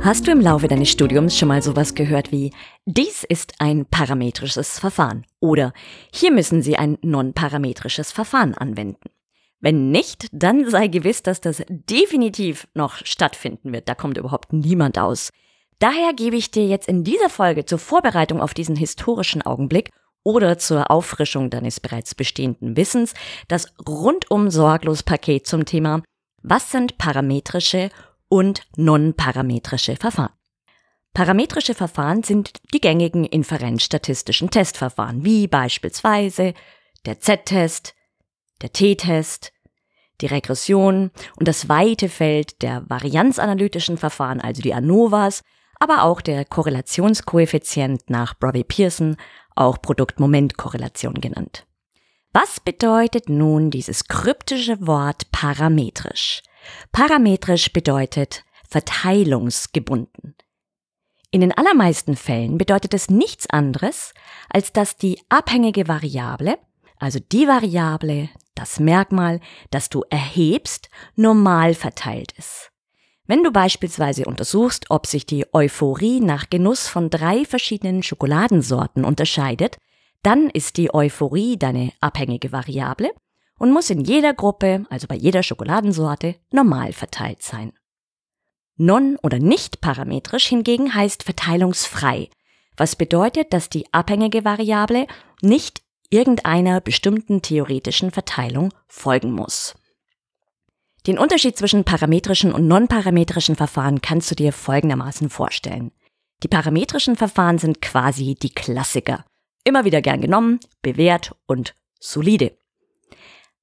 Hast du im Laufe deines Studiums schon mal sowas gehört wie dies ist ein parametrisches Verfahren oder hier müssen Sie ein non-parametrisches Verfahren anwenden? Wenn nicht, dann sei gewiss, dass das definitiv noch stattfinden wird. Da kommt überhaupt niemand aus. Daher gebe ich dir jetzt in dieser Folge zur Vorbereitung auf diesen historischen Augenblick oder zur Auffrischung deines bereits bestehenden Wissens das rundum sorglos Paket zum Thema Was sind parametrische und non-parametrische Verfahren? Parametrische Verfahren sind die gängigen inferenzstatistischen Testverfahren, wie beispielsweise der Z-Test, der T-Test, die Regression und das weite Feld der varianzanalytischen Verfahren, also die ANOVAs, aber auch der Korrelationskoeffizient nach Brovey-Pearson, auch Produkt-Moment-Korrelation genannt. Was bedeutet nun dieses kryptische Wort parametrisch? Parametrisch bedeutet verteilungsgebunden. In den allermeisten Fällen bedeutet es nichts anderes, als dass die abhängige Variable, also die Variable, das Merkmal, das du erhebst, normal verteilt ist. Wenn du beispielsweise untersuchst, ob sich die Euphorie nach Genuss von drei verschiedenen Schokoladensorten unterscheidet, dann ist die Euphorie deine abhängige Variable und muss in jeder Gruppe, also bei jeder Schokoladensorte, normal verteilt sein. Non- oder nicht parametrisch hingegen heißt verteilungsfrei, was bedeutet, dass die abhängige Variable nicht irgendeiner bestimmten theoretischen Verteilung folgen muss. Den Unterschied zwischen parametrischen und non-parametrischen Verfahren kannst du dir folgendermaßen vorstellen. Die parametrischen Verfahren sind quasi die Klassiker. Immer wieder gern genommen, bewährt und solide.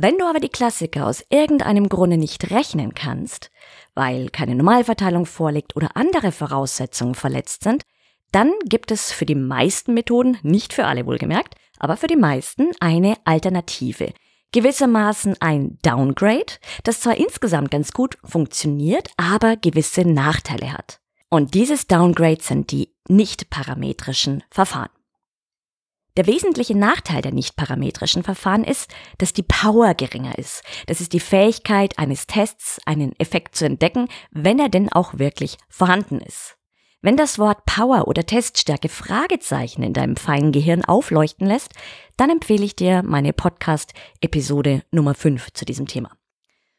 Wenn du aber die Klassiker aus irgendeinem Grunde nicht rechnen kannst, weil keine Normalverteilung vorliegt oder andere Voraussetzungen verletzt sind, dann gibt es für die meisten Methoden, nicht für alle wohlgemerkt, aber für die meisten eine Alternative. Gewissermaßen ein Downgrade, das zwar insgesamt ganz gut funktioniert, aber gewisse Nachteile hat. Und dieses Downgrade sind die nicht parametrischen Verfahren. Der wesentliche Nachteil der nicht-parametrischen Verfahren ist, dass die Power geringer ist. Das ist die Fähigkeit eines Tests, einen Effekt zu entdecken, wenn er denn auch wirklich vorhanden ist. Wenn das Wort Power oder Teststärke Fragezeichen in deinem feinen Gehirn aufleuchten lässt, dann empfehle ich dir meine Podcast-Episode Nummer 5 zu diesem Thema.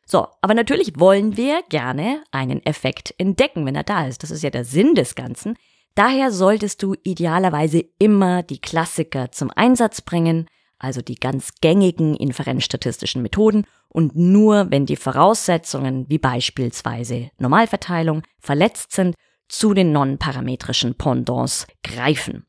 So, aber natürlich wollen wir gerne einen Effekt entdecken, wenn er da ist. Das ist ja der Sinn des Ganzen. Daher solltest du idealerweise immer die Klassiker zum Einsatz bringen, also die ganz gängigen inferenzstatistischen Methoden und nur wenn die Voraussetzungen wie beispielsweise Normalverteilung verletzt sind, zu den non-parametrischen Pendants greifen.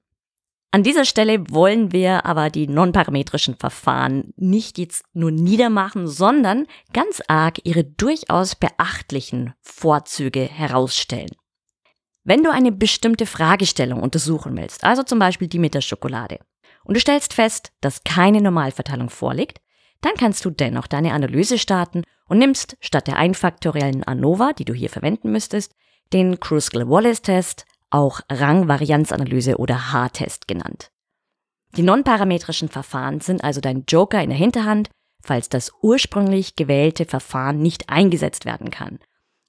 An dieser Stelle wollen wir aber die non-parametrischen Verfahren nicht jetzt nur niedermachen, sondern ganz arg ihre durchaus beachtlichen Vorzüge herausstellen. Wenn du eine bestimmte Fragestellung untersuchen willst, also zum Beispiel die mit der Schokolade, und du stellst fest, dass keine Normalverteilung vorliegt, dann kannst du dennoch deine Analyse starten und nimmst statt der einfaktoriellen ANOVA, die du hier verwenden müsstest, den Kruskal-Wallis-Test, auch Rangvarianzanalyse oder H-Test genannt. Die nonparametrischen Verfahren sind also dein Joker in der Hinterhand, falls das ursprünglich gewählte Verfahren nicht eingesetzt werden kann.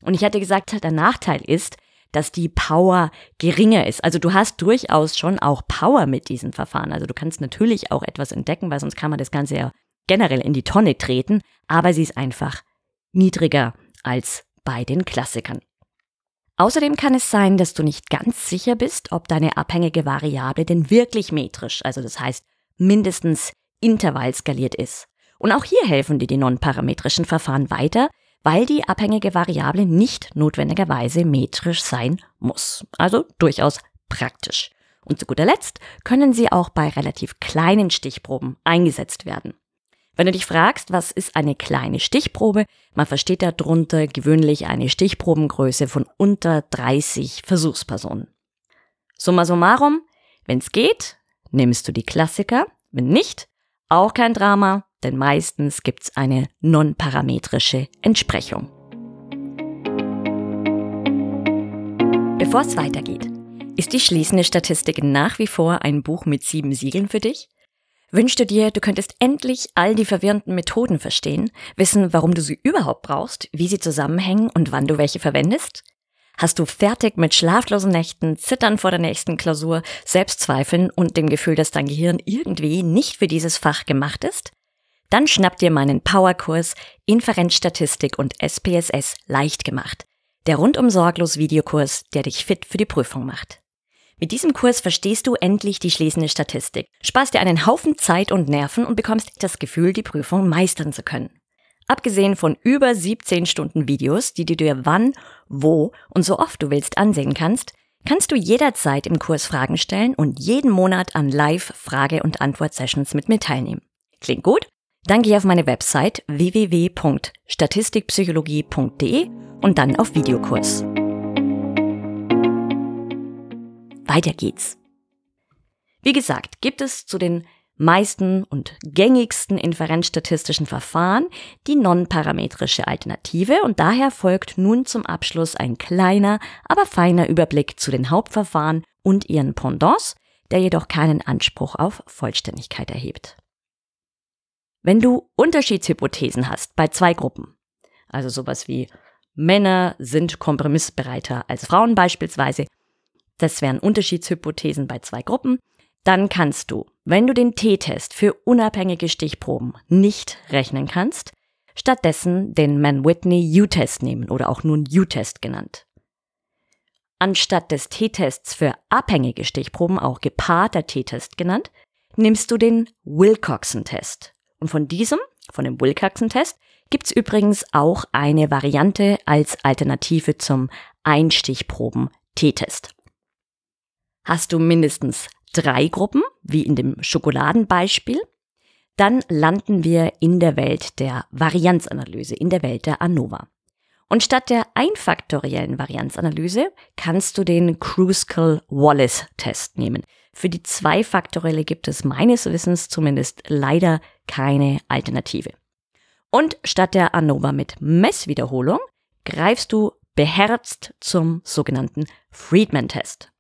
Und ich hatte gesagt, der Nachteil ist, dass die Power geringer ist. Also du hast durchaus schon auch Power mit diesen Verfahren. Also du kannst natürlich auch etwas entdecken, weil sonst kann man das Ganze ja generell in die Tonne treten, aber sie ist einfach niedriger als bei den Klassikern. Außerdem kann es sein, dass du nicht ganz sicher bist, ob deine abhängige Variable denn wirklich metrisch, also das heißt mindestens intervallskaliert ist. Und auch hier helfen dir die non-parametrischen Verfahren weiter, weil die abhängige Variable nicht notwendigerweise metrisch sein muss. Also durchaus praktisch. Und zu guter Letzt können sie auch bei relativ kleinen Stichproben eingesetzt werden. Wenn du dich fragst, was ist eine kleine Stichprobe, man versteht darunter gewöhnlich eine Stichprobengröße von unter 30 Versuchspersonen. Summa summarum, wenn es geht, nimmst du die Klassiker. Wenn nicht, auch kein Drama, denn meistens gibt's eine nonparametrische Entsprechung. Bevor es weitergeht, ist die schließende Statistik nach wie vor ein Buch mit sieben Siegeln für dich? Wünschst du dir, du könntest endlich all die verwirrenden Methoden verstehen, wissen, warum du sie überhaupt brauchst, wie sie zusammenhängen und wann du welche verwendest? Hast du fertig mit schlaflosen Nächten, Zittern vor der nächsten Klausur, Selbstzweifeln und dem Gefühl, dass dein Gehirn irgendwie nicht für dieses Fach gemacht ist? Dann schnapp dir meinen Powerkurs Inferenzstatistik und SPSS leicht gemacht. Der rundum sorglos Videokurs, der dich fit für die Prüfung macht. Mit diesem Kurs verstehst du endlich die schließende Statistik, sparst dir einen Haufen Zeit und Nerven und bekommst das Gefühl, die Prüfung meistern zu können. Abgesehen von über 17 Stunden Videos, die du dir wann, wo und so oft du willst ansehen kannst, kannst du jederzeit im Kurs Fragen stellen und jeden Monat an Live-Frage- und Antwort-Sessions mit mir teilnehmen. Klingt gut? Dann geh auf meine Website www.statistikpsychologie.de und dann auf Videokurs. Weiter geht's. Wie gesagt, gibt es zu den meisten und gängigsten inferenzstatistischen Verfahren die nonparametrische Alternative und daher folgt nun zum Abschluss ein kleiner, aber feiner Überblick zu den Hauptverfahren und ihren Pendants, der jedoch keinen Anspruch auf Vollständigkeit erhebt. Wenn du Unterschiedshypothesen hast bei zwei Gruppen, also sowas wie Männer sind kompromissbereiter als Frauen beispielsweise, das wären Unterschiedshypothesen bei zwei Gruppen, dann kannst du, wenn du den T-Test für unabhängige Stichproben nicht rechnen kannst, stattdessen den Mann-Whitney U-Test nehmen oder auch nun U-Test genannt. Anstatt des T-Tests für abhängige Stichproben, auch gepaarter T-Test genannt, nimmst du den Wilcoxon-Test. Und von diesem, von dem Wilcoxon-Test, gibt's übrigens auch eine Variante als Alternative zum Einstichproben-T-Test. Hast du mindestens drei Gruppen, wie in dem Schokoladenbeispiel, dann landen wir in der Welt der Varianzanalyse, in der Welt der ANOVA. Und statt der einfaktoriellen Varianzanalyse kannst du den Kruskal-Wallace-Test nehmen. Für die zweifaktorielle gibt es meines Wissens zumindest leider keine Alternative. Und statt der ANOVA mit Messwiederholung greifst du beherzt zum sogenannten Friedman-Test.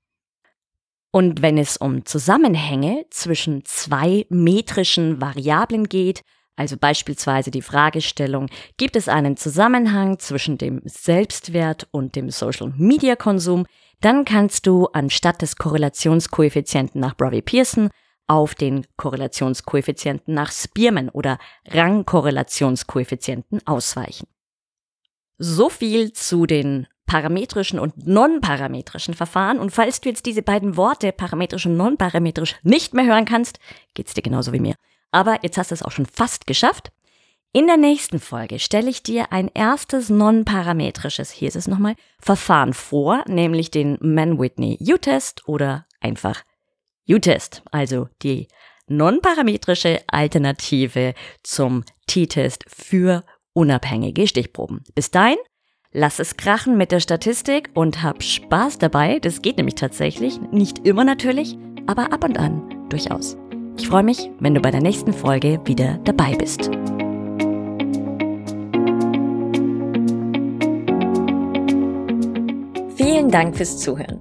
Und wenn es um Zusammenhänge zwischen zwei metrischen Variablen geht, also beispielsweise die Fragestellung, gibt es einen Zusammenhang zwischen dem Selbstwert und dem Social-Media-Konsum, dann kannst du anstatt des Korrelationskoeffizienten nach Brovey-Pearson auf den Korrelationskoeffizienten nach Spearman oder Rangkorrelationskoeffizienten ausweichen. So viel zu den parametrischen und non-parametrischen Verfahren. Und falls du jetzt diese beiden Worte, parametrisch und non-parametrisch, nicht mehr hören kannst, geht's dir genauso wie mir. Aber jetzt hast du es auch schon fast geschafft. In der nächsten Folge stelle ich dir ein erstes non-parametrisches, hier ist es nochmal, Verfahren vor, nämlich den Mann-Whitney U-Test oder einfach U-Test, also die non-parametrische Alternative zum T-Test für unabhängige Stichproben. Bis dahin, Lass es krachen mit der Statistik und hab Spaß dabei. Das geht nämlich tatsächlich. Nicht immer natürlich, aber ab und an durchaus. Ich freue mich, wenn du bei der nächsten Folge wieder dabei bist. Vielen Dank fürs Zuhören.